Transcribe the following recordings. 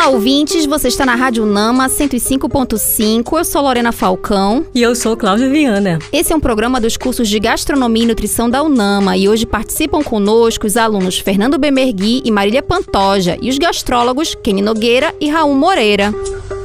Olá, ouvintes. Você está na Rádio Nama 105.5. Eu sou Lorena Falcão. E eu sou Cláudia Viana. Esse é um programa dos cursos de Gastronomia e Nutrição da Unama. E hoje participam conosco os alunos Fernando Bemergui e Marília Pantoja. E os gastrólogos Kenny Nogueira e Raul Moreira.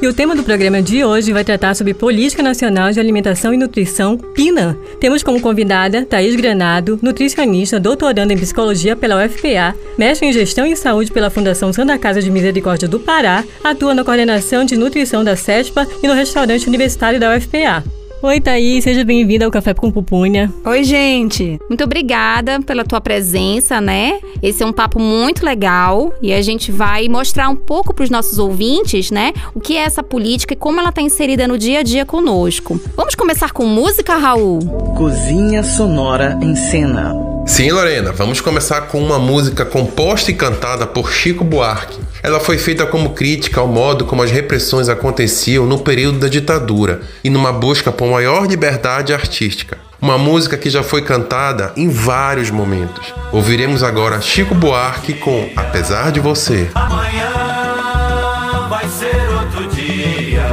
E o tema do programa de hoje vai tratar sobre Política Nacional de Alimentação e Nutrição, PINA. Temos como convidada Thaís Granado, nutricionista, doutoranda em Psicologia pela UFPA, mestre em Gestão e Saúde pela Fundação Santa Casa de Misericórdia do Pará, atua na coordenação de nutrição da CESPA e no restaurante universitário da UFPA. Oi, Thaís, seja bem-vinda ao Café com Pupunha. Oi, gente. Muito obrigada pela tua presença, né? Esse é um papo muito legal e a gente vai mostrar um pouco para os nossos ouvintes, né, o que é essa política e como ela está inserida no dia a dia conosco. Vamos começar com música, Raul? Cozinha Sonora em Cena. Sim, Lorena, vamos começar com uma música composta e cantada por Chico Buarque. Ela foi feita como crítica ao modo como as repressões aconteciam no período da ditadura e numa busca por maior liberdade artística. Uma música que já foi cantada em vários momentos. Ouviremos agora Chico Buarque com Apesar de Você. Amanhã vai ser outro dia.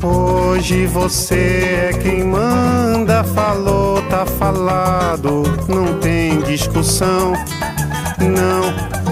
Hoje você é quem manda, falou, tá falado, não tem discussão, não.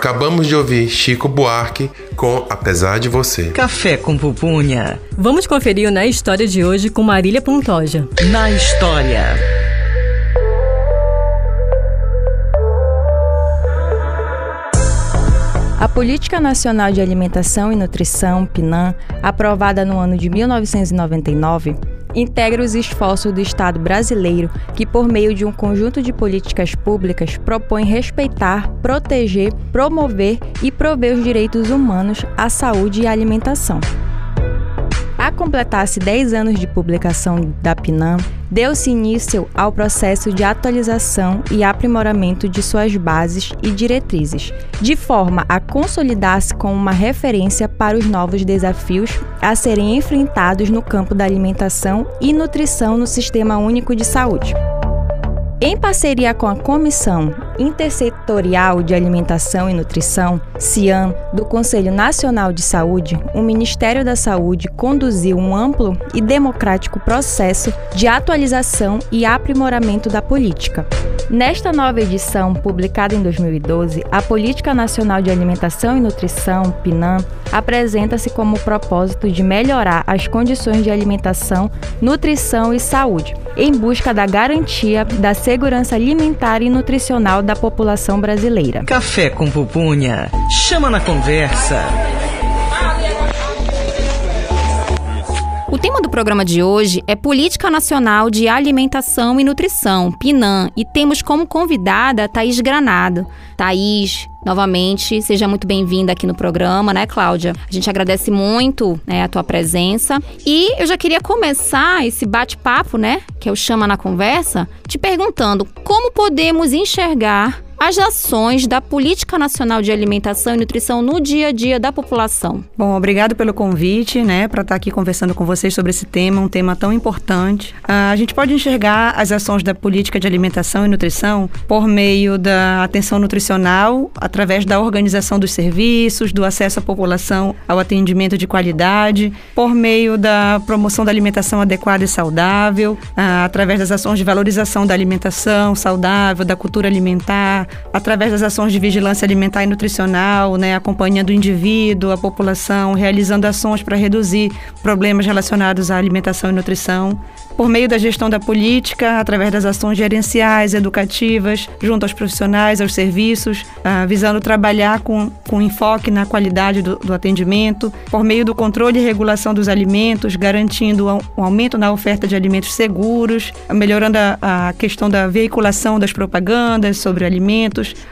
Acabamos de ouvir Chico Buarque com Apesar de Você. Café com pupunha. Vamos conferir o Na História de hoje com Marília Pontoja. Na história. A Política Nacional de Alimentação e Nutrição, PNAM, aprovada no ano de 1999, integra os esforços do Estado brasileiro que, por meio de um conjunto de políticas públicas, propõe respeitar, proteger, promover e prover os direitos humanos à saúde e à alimentação. A completar-se 10 anos de publicação da PNAM, deu-se início ao processo de atualização e aprimoramento de suas bases e diretrizes, de forma a consolidar-se como uma referência para os novos desafios a serem enfrentados no campo da alimentação e nutrição no Sistema Único de Saúde. Em parceria com a Comissão Intersetorial de Alimentação e Nutrição, CIAM, do Conselho Nacional de Saúde, o Ministério da Saúde conduziu um amplo e democrático processo de atualização e aprimoramento da política. Nesta nova edição, publicada em 2012, a Política Nacional de Alimentação e Nutrição, PNAM, apresenta-se como propósito de melhorar as condições de alimentação, nutrição e saúde, em busca da garantia da segurança alimentar e nutricional da população brasileira. Café com pupunha. Chama na conversa. O tema do programa de hoje é Política Nacional de Alimentação e Nutrição, PNAM, e temos como convidada Thaís Granado. Thaís, novamente, seja muito bem-vinda aqui no programa, né, Cláudia? A gente agradece muito né, a tua presença. E eu já queria começar esse bate-papo, né, que é o Chama na Conversa, te perguntando como podemos enxergar as ações da Política Nacional de Alimentação e Nutrição no dia a dia da população. Bom, obrigado pelo convite, né, para estar aqui conversando com vocês sobre esse tema, um tema tão importante. Ah, a gente pode enxergar as ações da política de alimentação e nutrição por meio da atenção nutricional, através da organização dos serviços, do acesso à população ao atendimento de qualidade, por meio da promoção da alimentação adequada e saudável, ah, através das ações de valorização da alimentação saudável, da cultura alimentar, através das ações de vigilância alimentar e nutricional, né, acompanhando o indivíduo, a população, realizando ações para reduzir problemas relacionados à alimentação e nutrição, por meio da gestão da política, através das ações gerenciais, educativas, junto aos profissionais, aos serviços, ah, visando trabalhar com, com enfoque na qualidade do, do, atendimento, por meio do controle e regulação dos alimentos, garantindo um aumento na oferta de alimentos seguros, melhorando a, a questão da veiculação das propagandas sobre alimentos,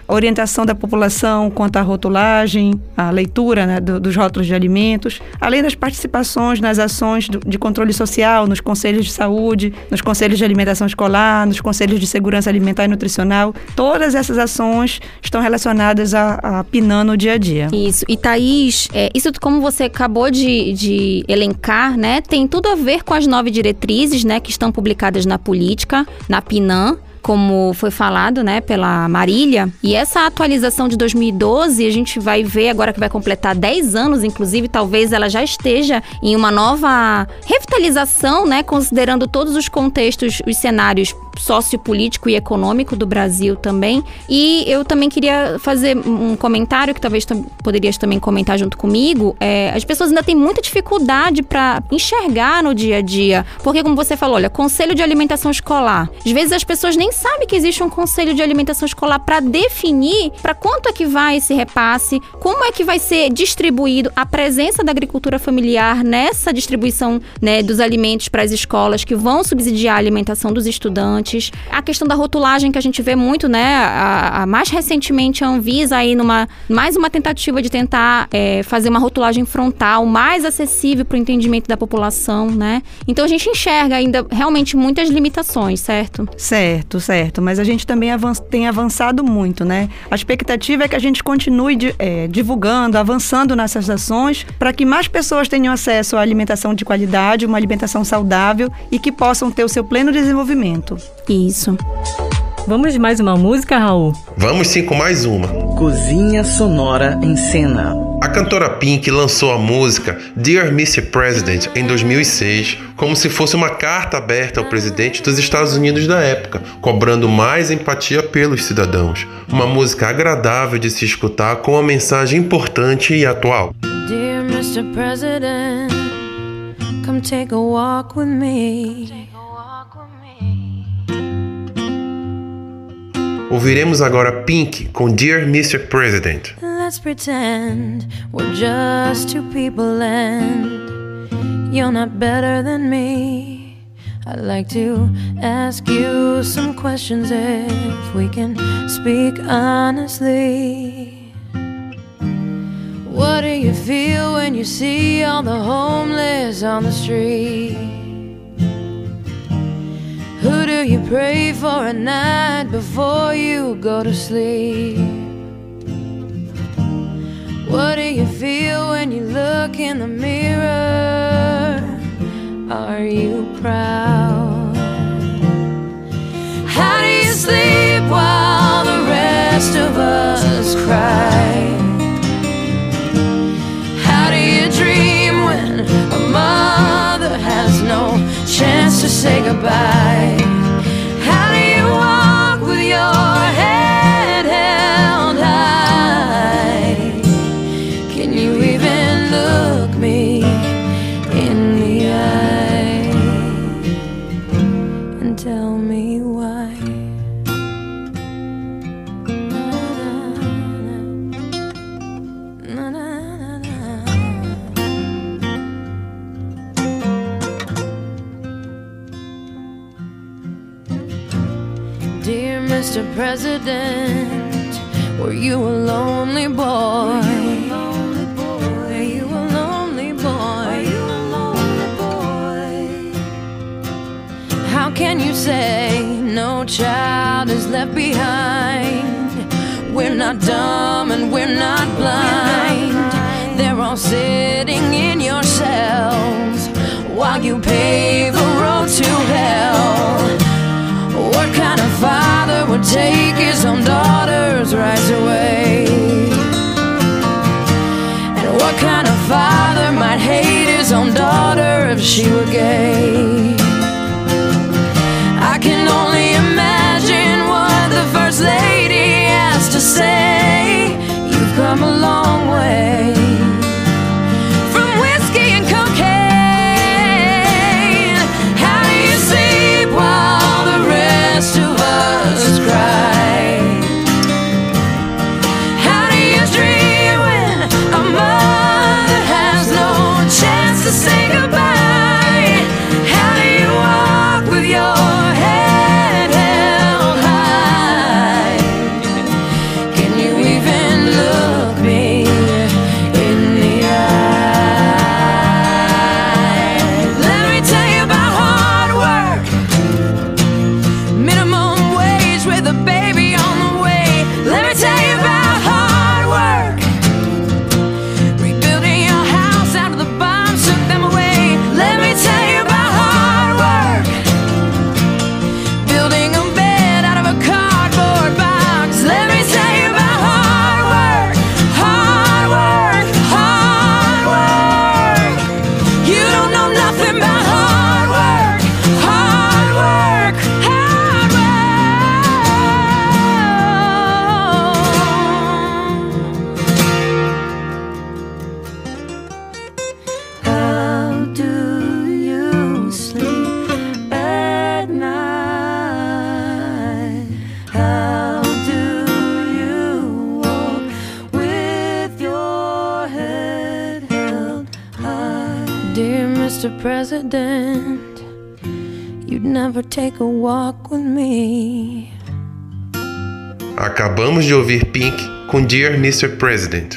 a orientação da população quanto à rotulagem, a leitura né, do, dos rótulos de alimentos, além das participações nas ações do, de controle social, nos conselhos de saúde saúde, nos conselhos de alimentação escolar, nos conselhos de segurança alimentar e nutricional. Todas essas ações estão relacionadas a, a PINAN no dia a dia. Isso. E Thaís, é, isso como você acabou de, de elencar, né, tem tudo a ver com as nove diretrizes, né, que estão publicadas na política, na PINAN como foi falado, né, pela Marília. E essa atualização de 2012, a gente vai ver agora que vai completar 10 anos, inclusive, talvez ela já esteja em uma nova revitalização, né, considerando todos os contextos, os cenários sociopolítico e econômico do Brasil também. E eu também queria fazer um comentário que talvez poderias também comentar junto comigo. É, as pessoas ainda têm muita dificuldade para enxergar no dia a dia, porque como você falou, olha, conselho de alimentação escolar. Às vezes as pessoas nem sabem que existe um conselho de alimentação escolar para definir para quanto é que vai esse repasse, como é que vai ser distribuído a presença da agricultura familiar nessa distribuição né, dos alimentos para as escolas que vão subsidiar a alimentação dos estudantes a questão da rotulagem que a gente vê muito, né? A, a mais recentemente a Anvisa aí numa mais uma tentativa de tentar é, fazer uma rotulagem frontal mais acessível para o entendimento da população, né? Então a gente enxerga ainda realmente muitas limitações, certo? Certo, certo. Mas a gente também tem avançado muito, né? A expectativa é que a gente continue de, é, divulgando, avançando nessas ações para que mais pessoas tenham acesso à alimentação de qualidade, uma alimentação saudável e que possam ter o seu pleno desenvolvimento. Isso. Vamos de mais uma música, Raul? Vamos sim com mais uma. Cozinha Sonora em Cena. A cantora Pink lançou a música Dear Mr. President em 2006 como se fosse uma carta aberta ao presidente dos Estados Unidos da época, cobrando mais empatia pelos cidadãos. Uma música agradável de se escutar com uma mensagem importante e atual. Dear Mr. President, come take a walk with me. Ouviremos agora Pink com Dear Mr. President. Let's pretend we're just two people and you're not better than me. I'd like to ask you some questions if we can speak honestly. What do you feel when you see all the homeless on the street? Who do you pray for at night before you go to sleep? What do you feel when you look in the mirror? Are you proud? How do you sleep while the rest of us cry? How do you dream when a mother has no chance to say goodbye? President, were you a lonely boy? Were you a lonely boy? You a lonely boy How can you say no child is left behind? We're not dumb and we're not blind. They're all sitting in your cells while you pave a road to hell. Kind of father would take his own daughter's rights away? And what kind of father might hate his own daughter if she were gay? I can only imagine what the first lady has to say. You've come a long way Acabamos de ouvir Pink com Dear Mr. President.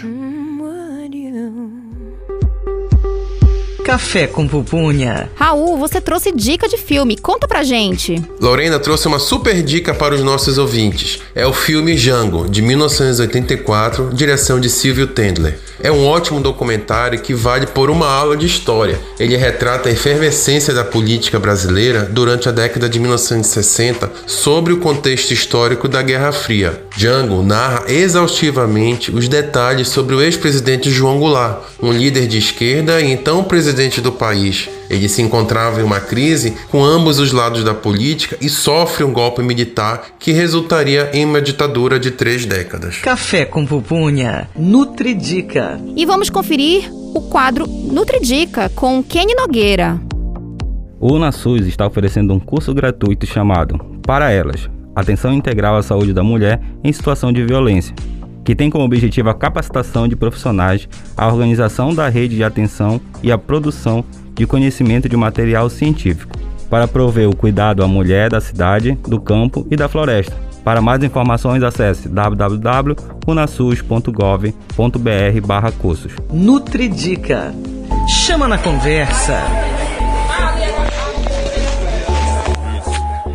Café com pupunha. Raul, você trouxe dica de filme. Conta pra gente. Lorena trouxe uma super dica para os nossos ouvintes. É o filme Django, de 1984, direção de Silvio Tendler. É um ótimo documentário que vale por uma aula de história. Ele retrata a efervescência da política brasileira durante a década de 1960 sobre o contexto histórico da Guerra Fria. Django narra exaustivamente os detalhes sobre o ex-presidente João Goulart, um líder de esquerda e então presidente do país. Ele se encontrava em uma crise com ambos os lados da política e sofre um golpe militar que resultaria em uma ditadura de três décadas. Café com pupunha, Nutridica. E vamos conferir o quadro Nutridica com Kenny Nogueira. O UNASUS está oferecendo um curso gratuito chamado Para Elas Atenção Integral à Saúde da Mulher em Situação de Violência, que tem como objetivo a capacitação de profissionais, a organização da rede de atenção e a produção de conhecimento de material científico, para prover o cuidado à mulher da cidade, do campo e da floresta. Para mais informações, acesse www.unasus.gov.br cursos. Nutridica. Chama na conversa.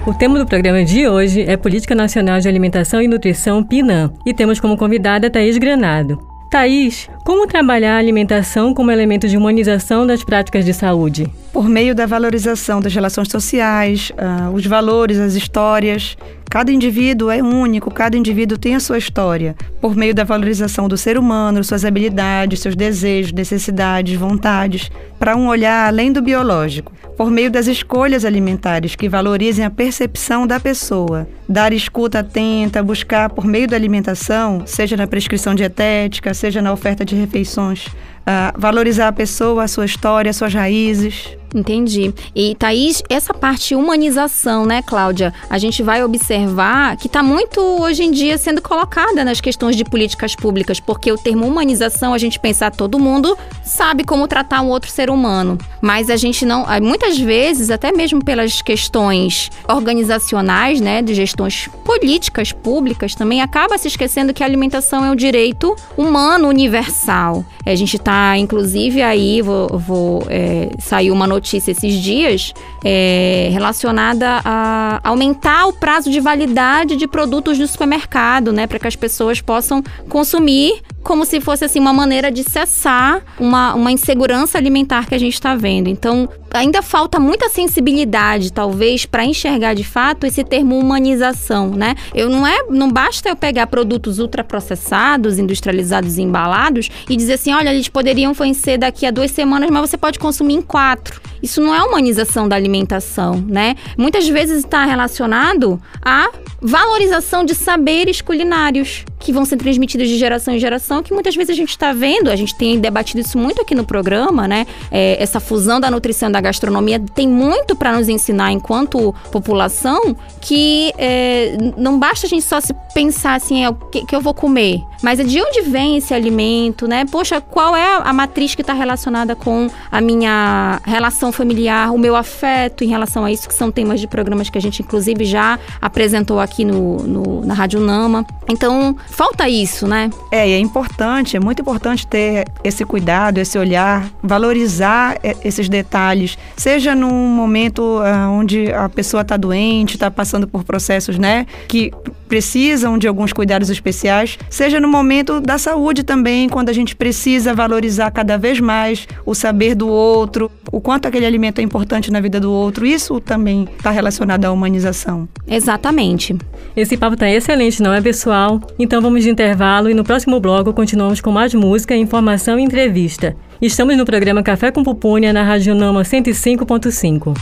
O tema do programa de hoje é Política Nacional de Alimentação e Nutrição PNAM e temos como convidada Thaís Granado. Thaís, como trabalhar a alimentação como elemento de humanização das práticas de saúde? Por meio da valorização das relações sociais, uh, os valores, as histórias. Cada indivíduo é único, cada indivíduo tem a sua história. Por meio da valorização do ser humano, suas habilidades, seus desejos, necessidades, vontades, para um olhar além do biológico. Por meio das escolhas alimentares que valorizem a percepção da pessoa. Dar escuta atenta, buscar por meio da alimentação, seja na prescrição dietética, seja na oferta de refeições, uh, valorizar a pessoa, a sua história, suas raízes. Entendi. E Thaís, essa parte humanização, né, Cláudia? A gente vai observar que está muito hoje em dia sendo colocada nas questões de políticas públicas, porque o termo humanização, a gente pensar todo mundo sabe como tratar um outro ser humano, mas a gente não, muitas vezes, até mesmo pelas questões organizacionais, né, de gestões políticas públicas, também acaba se esquecendo que a alimentação é um direito humano universal. A gente está, inclusive, aí, vou, vou é, sair uma notícia esses dias é, relacionada a aumentar o prazo de validade de produtos do supermercado, né? Para que as pessoas possam consumir como se fosse assim uma maneira de cessar uma, uma insegurança alimentar que a gente está vendo. Então, ainda falta muita sensibilidade, talvez, para enxergar de fato esse termo humanização, né? Eu não é, não basta eu pegar produtos ultraprocessados, industrializados e embalados e dizer assim, olha, eles poderiam vencer daqui a duas semanas, mas você pode consumir em quatro. Isso não é humanização da alimentação, né? Muitas vezes está relacionado à valorização de saberes culinários que vão ser transmitidos de geração em geração, que muitas vezes a gente está vendo, a gente tem debatido isso muito aqui no programa, né? É, essa fusão da nutrição e da gastronomia tem muito para nos ensinar enquanto população que é, não basta a gente só se pensar assim, é o que, que, eu vou comer, mas é de onde vem esse alimento, né? Poxa, qual é a matriz que está relacionada com a minha relação familiar, o meu afeto em relação a isso, que são temas de programas que a gente inclusive já apresentou aqui no, no na Rádio Nama. Então, falta isso, né? É, e é importante, é muito importante ter esse cuidado, esse olhar, valorizar esses detalhes, seja num momento uh, onde a pessoa está doente, está passando por processos, né, que precisam de alguns cuidados especiais, seja no momento da saúde também, quando a gente precisa valorizar cada vez mais o saber do outro, o quanto aquele alimento é importante na vida do outro. Isso também está relacionado à humanização. Exatamente. Esse papo está excelente, não é, pessoal? Então vamos de intervalo e no próximo bloco continuamos com mais música, informação e entrevista. Estamos no programa Café com Pupunha na Rádio Nama 105.5.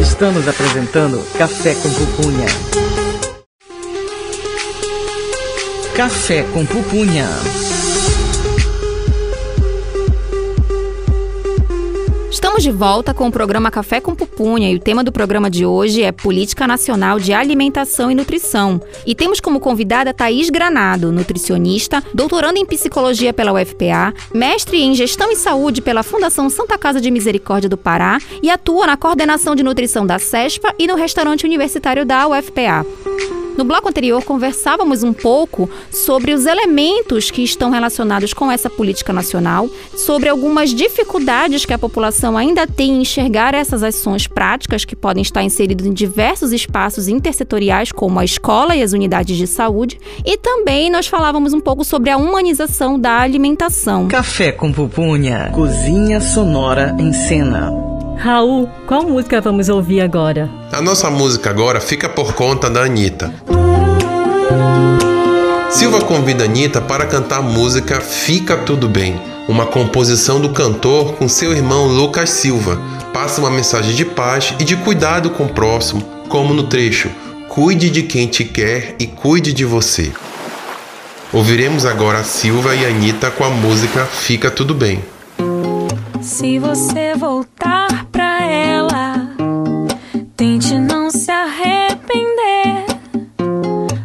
Estamos apresentando Café com Pupunha. Café com Pupunha. Estamos de volta com o programa Café com Pupunha e o tema do programa de hoje é Política Nacional de Alimentação e Nutrição. E temos como convidada Thaís Granado, nutricionista, doutoranda em psicologia pela UFPA, mestre em gestão e saúde pela Fundação Santa Casa de Misericórdia do Pará e atua na coordenação de nutrição da CESPA e no restaurante universitário da UFPA. No bloco anterior, conversávamos um pouco sobre os elementos que estão relacionados com essa política nacional, sobre algumas dificuldades que a população ainda tem em enxergar essas ações práticas que podem estar inseridas em diversos espaços intersetoriais, como a escola e as unidades de saúde, e também nós falávamos um pouco sobre a humanização da alimentação. Café com pupunha, cozinha sonora em cena. Raul, qual música vamos ouvir agora? A nossa música agora fica por conta da Anitta. Silva convida Anitta para cantar a música Fica Tudo Bem, uma composição do cantor com seu irmão Lucas Silva. Passa uma mensagem de paz e de cuidado com o próximo, como no trecho Cuide de quem te quer e cuide de você. Ouviremos agora Silva e Anitta com a música Fica Tudo Bem. Se você voltar pra ela, tente não se arrepender.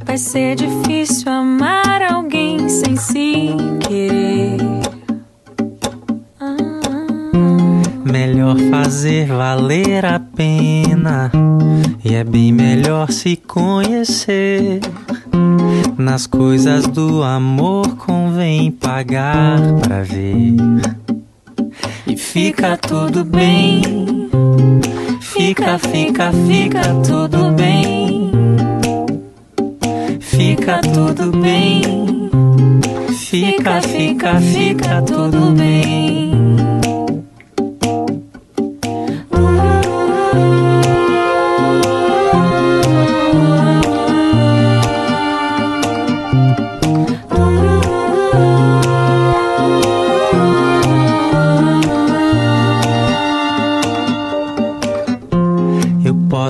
Vai ser difícil amar alguém sem se querer. Melhor fazer valer a pena. E é bem melhor se conhecer. Nas coisas do amor convém pagar pra ver. E fica tudo bem. Fica, fica, fica tudo bem. Fica tudo bem. Fica, fica, fica tudo bem.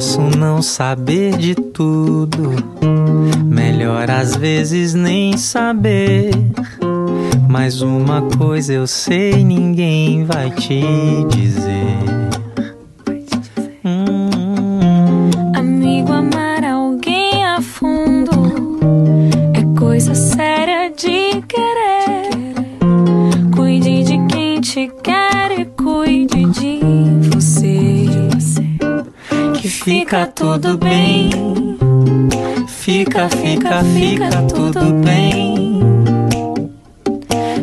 Posso não saber de tudo, melhor às vezes nem saber. Mas uma coisa eu sei, ninguém vai te dizer. Hum, Amigo, amar alguém a fundo é coisa séria de querer. Cuide de quem te quer fica tudo bem. Fica, fica, fica tudo bem.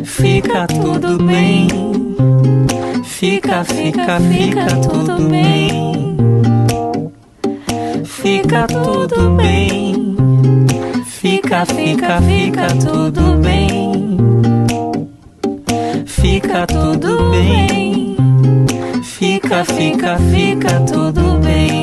Fica tudo bem. Fica, fica, fica tudo bem. Fica tudo bem. Fica, fica, fica tudo bem. Fica tudo bem. Fica, fica, fica tudo bem.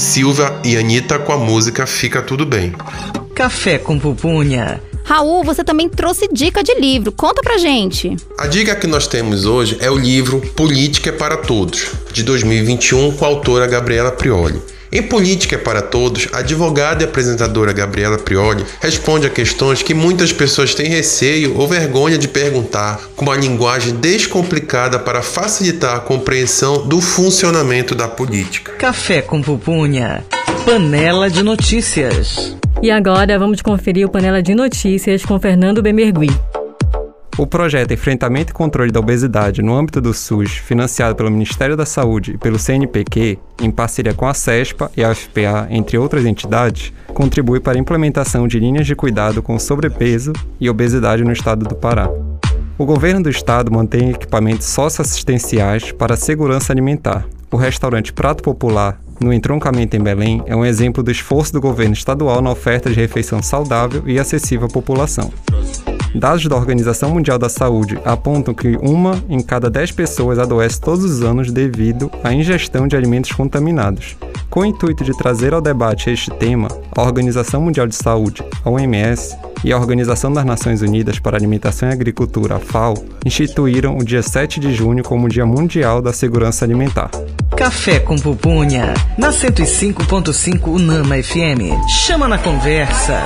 Silva e Anitta com a música Fica Tudo Bem. Café com pupunha. Raul, você também trouxe dica de livro. Conta pra gente. A dica que nós temos hoje é o livro Política é para Todos, de 2021, com a autora Gabriela Prioli. Em Política é para Todos, a advogada e apresentadora Gabriela Prioli responde a questões que muitas pessoas têm receio ou vergonha de perguntar, com uma linguagem descomplicada para facilitar a compreensão do funcionamento da política. Café com pupunha. Panela de notícias. E agora vamos conferir o Panela de Notícias com Fernando Bemergui. O projeto Enfrentamento e Controle da Obesidade no âmbito do SUS, financiado pelo Ministério da Saúde e pelo CNPq, em parceria com a CESPA e a UFPA, entre outras entidades, contribui para a implementação de linhas de cuidado com sobrepeso e obesidade no estado do Pará. O governo do estado mantém equipamentos socioassistenciais para a segurança alimentar. O restaurante Prato Popular, no entroncamento em Belém, é um exemplo do esforço do governo estadual na oferta de refeição saudável e acessível à população. Dados da Organização Mundial da Saúde apontam que uma em cada dez pessoas adoece todos os anos devido à ingestão de alimentos contaminados. Com o intuito de trazer ao debate este tema, a Organização Mundial de Saúde, a OMS, e a Organização das Nações Unidas para Alimentação e Agricultura, FAO, instituíram o dia 7 de junho como Dia Mundial da Segurança Alimentar. Café com Pupunha, na 105.5 Unama FM. Chama na conversa.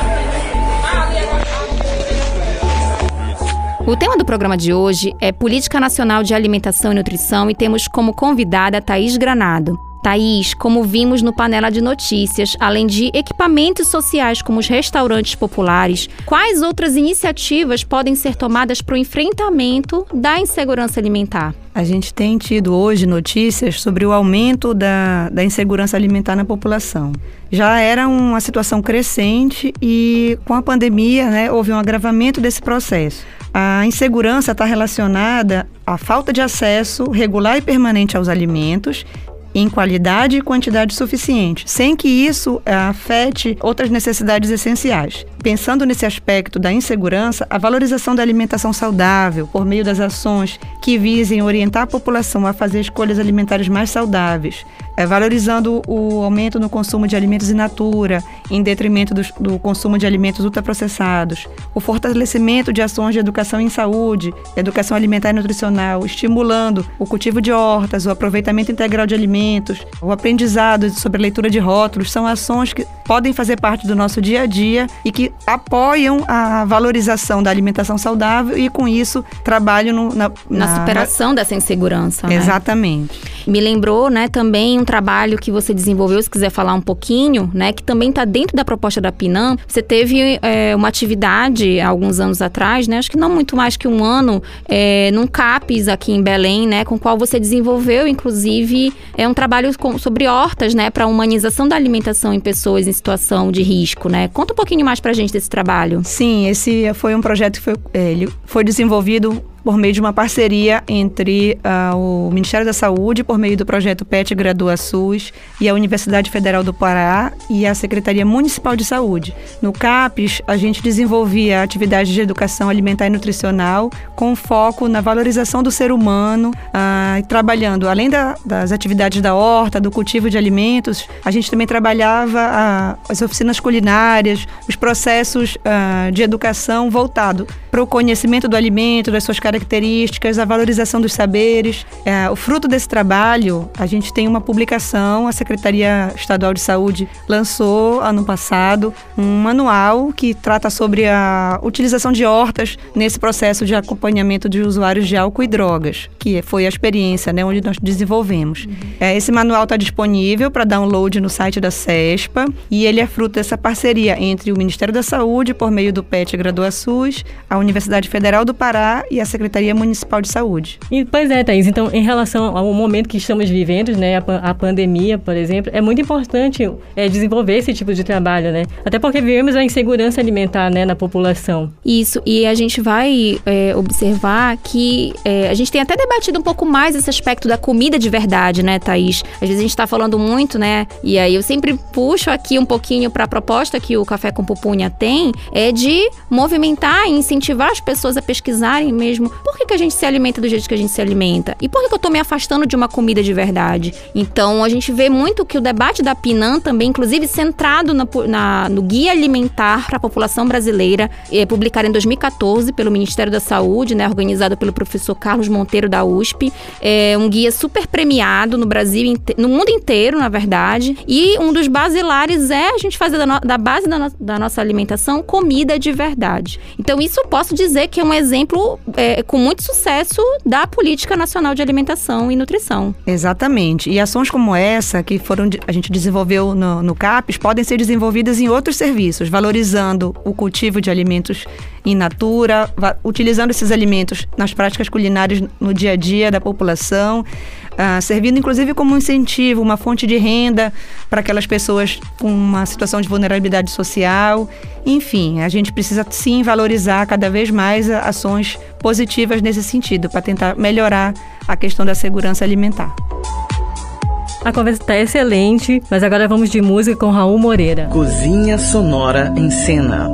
O tema do programa de hoje é Política Nacional de Alimentação e Nutrição e temos como convidada Thaís Granado. Thaís, como vimos no Panela de Notícias, além de equipamentos sociais como os restaurantes populares, quais outras iniciativas podem ser tomadas para o enfrentamento da insegurança alimentar? A gente tem tido hoje notícias sobre o aumento da, da insegurança alimentar na população. Já era uma situação crescente e com a pandemia né, houve um agravamento desse processo. A insegurança está relacionada à falta de acesso regular e permanente aos alimentos em qualidade e quantidade suficiente, sem que isso eh, afete outras necessidades essenciais. Pensando nesse aspecto da insegurança, a valorização da alimentação saudável, por meio das ações que visem orientar a população a fazer escolhas alimentares mais saudáveis, é, valorizando o aumento no consumo de alimentos in natura, em detrimento do, do, consumo de alimentos ultraprocessados, o fortalecimento de ações de educação em saúde, educação alimentar e nutricional, estimulando o cultivo de hortas, o aproveitamento integral de alimentos, o aprendizado sobre a leitura de rótulos, são ações que podem fazer parte do nosso dia a dia e que apoiam a valorização da alimentação saudável e, com isso, trabalham no, na, na, na, superação dessa insegurança. Né? Exatamente. Me lembrou, né, também um trabalho que você desenvolveu, se quiser falar um pouquinho, né, que também está dentro da proposta da Pinam. Você teve é, uma atividade há alguns anos atrás, né, acho que não muito mais que um ano, é, num CAPES aqui em Belém, né, com o qual você desenvolveu, inclusive, é um trabalho com, sobre hortas, né, para humanização da alimentação em pessoas em situação de risco, né. Conta um pouquinho mais para a gente desse trabalho. Sim, esse foi um projeto que foi, é, ele foi desenvolvido por meio de uma parceria entre uh, o Ministério da Saúde, por meio do projeto PET Gradua SUS, e a Universidade Federal do Pará e a Secretaria Municipal de Saúde. No CAPES, a gente desenvolvia atividades de educação alimentar e nutricional com foco na valorização do ser humano, uh, trabalhando, além da, das atividades da horta, do cultivo de alimentos, a gente também trabalhava uh, as oficinas culinárias, os processos de educação voltado para o conhecimento do alimento, das suas características a valorização dos saberes. É, o fruto desse trabalho, a gente tem uma publicação, a Secretaria Estadual de Saúde lançou ano passado um manual que trata sobre a utilização de hortas nesse processo de acompanhamento de usuários de álcool e drogas, que foi a experiência né, onde nós desenvolvemos. É, esse manual está disponível para download no site da CESPA e ele é fruto dessa parceria entre o Ministério da Saúde, por meio do PET Gradua SUS, a Universidade Federal do Pará e a Secretaria Municipal de Saúde. E, pois é, Thaís. Então, em relação ao momento que estamos vivendo, né, a, a pandemia, por exemplo, é muito importante é, desenvolver esse tipo de trabalho, né? Até porque vivemos a insegurança alimentar, né, na população. Isso. E a gente vai é, observar que é, a gente tem até debatido um pouco mais esse aspecto da comida de verdade, né, Thaís? Às vezes a gente está falando muito, né? E aí eu sempre puxo aqui um pouquinho para a proposta que o Café com Pupunha tem, é de movimentar e incentivar as pessoas a pesquisarem mesmo por que, que a gente se alimenta do jeito que a gente se alimenta? E por que, que eu tô me afastando de uma comida de verdade? Então, a gente vê muito que o debate da PINAM também, inclusive centrado na, na, no Guia Alimentar para a População Brasileira, é publicado em 2014 pelo Ministério da Saúde, né, organizado pelo professor Carlos Monteiro da USP. É um guia super premiado no Brasil, no mundo inteiro, na verdade. E um dos basilares é a gente fazer da, no, da base da, no, da, nossa alimentação comida de verdade. Então, isso eu posso dizer que é um exemplo é, com muito sucesso da Política Nacional de Alimentação e Nutrição. Exatamente. E ações como essa, que foram a gente desenvolveu no, no CAPES, podem ser desenvolvidas em outros serviços, valorizando o cultivo de alimentos in natura, utilizando esses alimentos nas práticas culinárias no dia a dia da população ah, servindo inclusive como um incentivo, uma fonte de renda para aquelas pessoas com uma situação de vulnerabilidade social. Enfim, a gente precisa sim valorizar cada vez mais ações positivas nesse sentido, para tentar melhorar a questão da segurança alimentar. A conversa está excelente, mas agora vamos de música com Raul Moreira. Cozinha Sonora em Cena.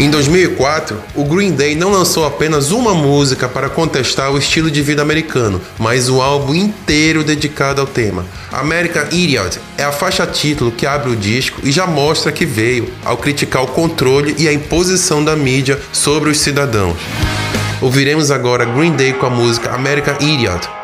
Em 2004, o Green Day não lançou apenas uma música para contestar o estilo de vida americano, mas o álbum inteiro dedicado ao tema. American Idiot é a faixa título que abre o disco e já mostra que veio ao criticar o controle e a imposição da mídia sobre os cidadãos. Ouviremos agora Green Day com a música American Idiot.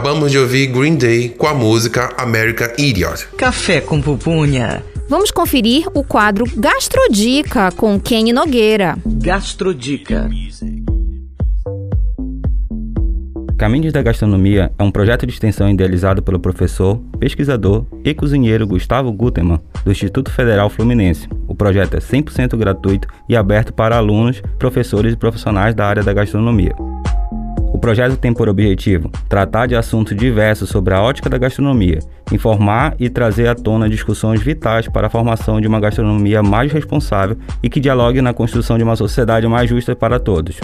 Acabamos de ouvir Green Day com a música American Idiot. Café com pupunha. Vamos conferir o quadro Gastrodica com Kenny Nogueira. Gastrodica. Caminhos da Gastronomia é um projeto de extensão idealizado pelo professor, pesquisador e cozinheiro Gustavo Gutermann, do Instituto Federal Fluminense. O projeto é 100% gratuito e aberto para alunos, professores e profissionais da área da gastronomia. Projeto tem por objetivo tratar de assuntos diversos sobre a ótica da gastronomia, informar e trazer à tona discussões vitais para a formação de uma gastronomia mais responsável e que dialogue na construção de uma sociedade mais justa para todos.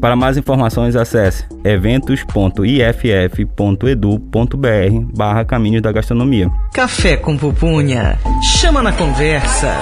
Para mais informações, acesse eventos.iff.edu.br barra Caminhos da Gastronomia. Café com pupunha. Chama na conversa.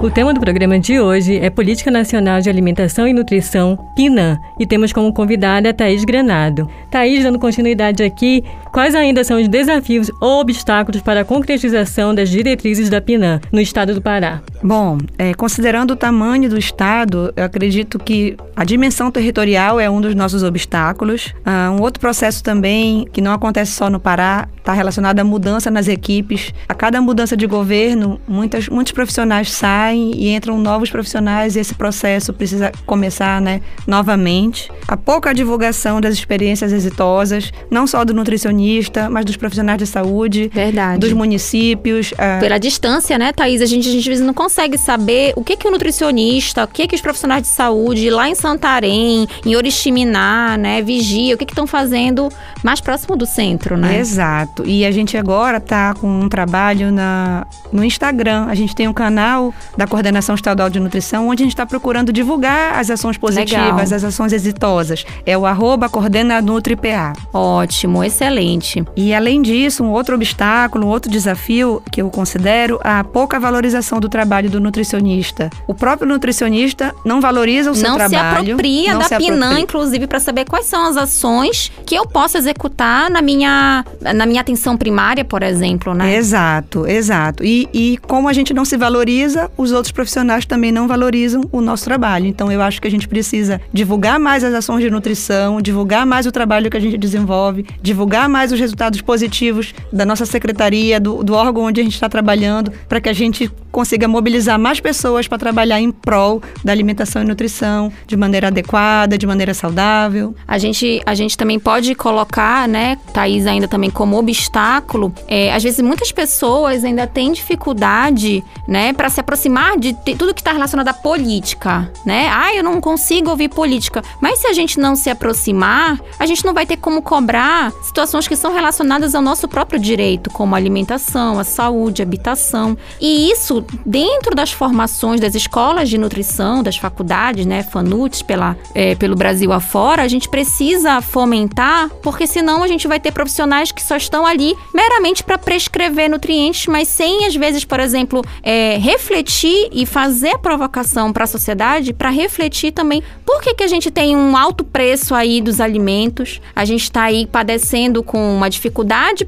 O tema do programa de hoje é Política Nacional de Alimentação e Nutrição, PINAM, e temos como convidada a Thaís Granado. Thaís, dando continuidade aqui, quais ainda são os desafios ou obstáculos para a concretização das diretrizes da PINAM no estado do Pará? Bom, é, considerando o tamanho do estado, eu acredito que a dimensão territorial é um dos nossos obstáculos. Ah, um outro processo também, que não acontece só no Pará, está relacionado à mudança nas equipes. A cada mudança de governo, muitas, muitos profissionais saem e entram novos profissionais e esse processo precisa começar né, novamente. A pouca divulgação das experiências exitosas, não só do nutricionista, mas dos profissionais de saúde, Verdade. dos municípios. ah, Pela distância, né, Thaís? A gente, a gente não consegue saber o que que o nutricionista, o que que os profissionais de saúde lá em Santarém, em Oriximiná, né, Vigia, o que que estão fazendo mais próximo do centro, né? Exato. E a gente agora está com um trabalho na, no Instagram. A gente tem um canal da Coordenação Estadual de Nutrição, onde a gente está procurando divulgar as ações positivas, Legal. as ações exitosas. É o arroba coordenanutripa. Ótimo, excelente. E além disso, um outro obstáculo, um outro desafio que eu considero a pouca valorização do trabalho do nutricionista. O próprio nutricionista não valoriza o seu não se trabalho. apropria não da se apropria. inclusive, para saber quais são as ações que eu posso executar na minha, na minha atenção primária, por exemplo, né? Exato, exato. E, e como a gente não se valoriza, os outros profissionais também não valorizam o nosso trabalho. Então eu acho que a gente precisa divulgar mais as ações de nutrição, divulgar mais o trabalho que a gente desenvolve, divulgar mais os resultados positivos da nossa secretaria, do, do órgão onde a gente está trabalhando, para que a gente consiga mobilizar mais pessoas para trabalhar em prol da alimentação e nutrição de maneira adequada, de maneira saudável. A gente, a gente também pode colocar, né, Thaís, ainda também como obstáculo, é, às vezes muitas pessoas ainda têm dificuldade, né, para se aproximar de tudo que está relacionado à política, né? Ah, eu não consigo ouvir política. Mas se a gente não se aproximar, a gente não vai ter como cobrar situações que são relacionadas ao nosso próprio direito, como alimentação, a saúde, habitação. E isso, dentro das formações das escolas de nutrição, das faculdades, né, FANUTs, pela, é, pelo Brasil afora, a gente precisa fomentar, porque senão a gente vai ter profissionais que só estão ali meramente para prescrever nutrientes, mas sem, às vezes, por exemplo, é, refletir e fazer a provocação para a sociedade, para refletir também por que, que a gente tem um alto preço aí dos alimentos, a gente está aí padecendo com uma dificuldade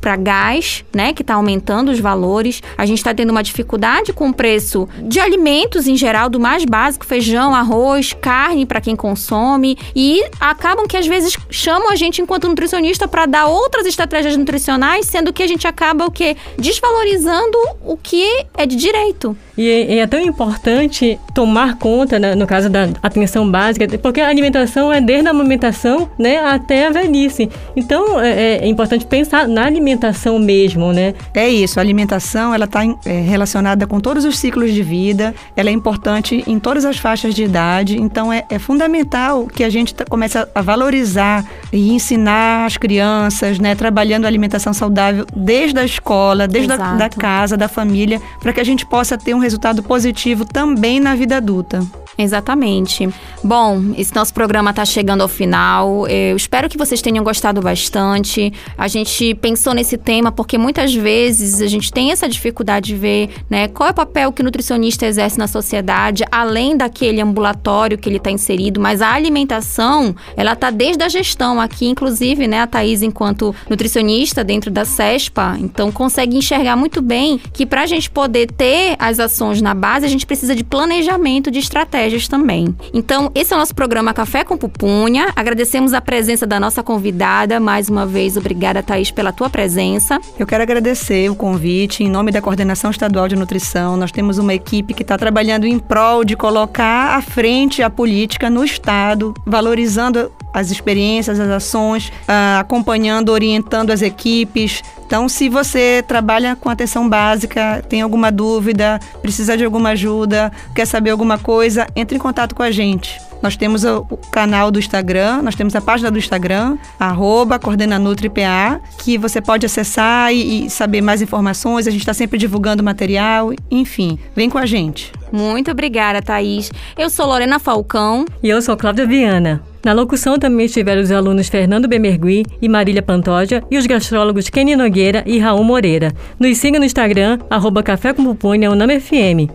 para gás, né, que está aumentando os valores, a gente está tendo uma dificuldade com o preço de alimentos em geral, do mais básico, feijão, arroz, carne para quem consome, e acabam que às vezes chamam a gente enquanto nutricionista para dar outras estratégias nutricionais, sendo que a gente acaba o quê? Desvalorizando o que é de direito. E é, é tão importante tomar conta, né, no caso da atenção básica, porque a alimentação é desde a amamentação né, até a velhice. Então é, é importante pensar na alimentação mesmo, né? É isso, a alimentação ela está relacionada com todos os ciclos de vida, ela é importante em todas as faixas de idade, então é, é fundamental que a gente comece a- a valorizar e ensinar as crianças, né, trabalhando a alimentação saudável desde a escola, desde a da casa, da família, para que a gente possa ter um resultado positivo também na vida adulta. Exatamente. Bom, esse nosso programa está chegando ao final. Eu espero que vocês tenham gostado bastante. A gente pensou nesse tema porque muitas vezes a gente tem essa dificuldade de ver, né, qual é o papel que o nutricionista exerce na sociedade, além daquele ambulatório que ele está inserido, mas a alimentação, ela tá desde a gestão aqui, inclusive, né, a Thaís enquanto nutricionista dentro da CESPA, então consegue enxergar muito bem que para a gente poder ter as ações na base, a gente precisa de planejamento de estratégias também. Então, esse é o nosso programa Café com Pupunha. Agradecemos a presença da nossa convidada. Mais uma vez, obrigada, Thaís, pela tua presença. Eu quero agradecer o convite em nome da Coordenação Estadual de Nutrição. Nós temos uma equipe que está trabalhando em prol de colocar à frente a política no Estado, valorizando as experiências, as ações, ah, acompanhando, orientando as equipes. Então, se você trabalha com atenção básica, tem alguma dúvida, precisa de alguma ajuda, quer saber alguma coisa, entre em contato com a gente. Nós temos o o canal do Instagram, nós temos a página do Instagram, arroba coordenanutripa, que você pode acessar e, e saber mais informações. A gente está sempre divulgando material, enfim, vem com a gente. Muito obrigada, Thaís. Eu sou Lorena Falcão. E eu sou Cláudia Viana. Na locução também estiveram os alunos Fernando Bemergui e Marília Pantoja e os gastrólogos Kenny Nogueira e Raul Moreira. Nos siga no Instagram, arroba Café com Pupunha, Unama.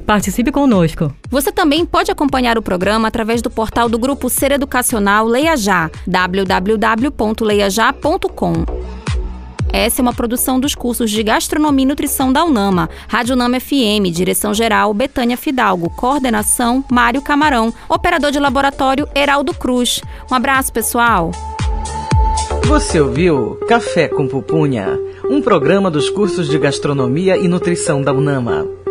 Participe conosco. Você também pode acompanhar o programa através do portal do Grupo Ser Educacional Leia Já, www.leiajá.com. Essa é uma produção dos cursos de Gastronomia e Nutrição da UNAMA, Rádio UNAMA FM, Direção-Geral Betânia Fidalgo, Coordenação Mário Camarão, Operador de Laboratório Heraldo Cruz. Um abraço, pessoal! Você ouviu Café com Pupunha, um programa dos cursos de Gastronomia e Nutrição da UNAMA.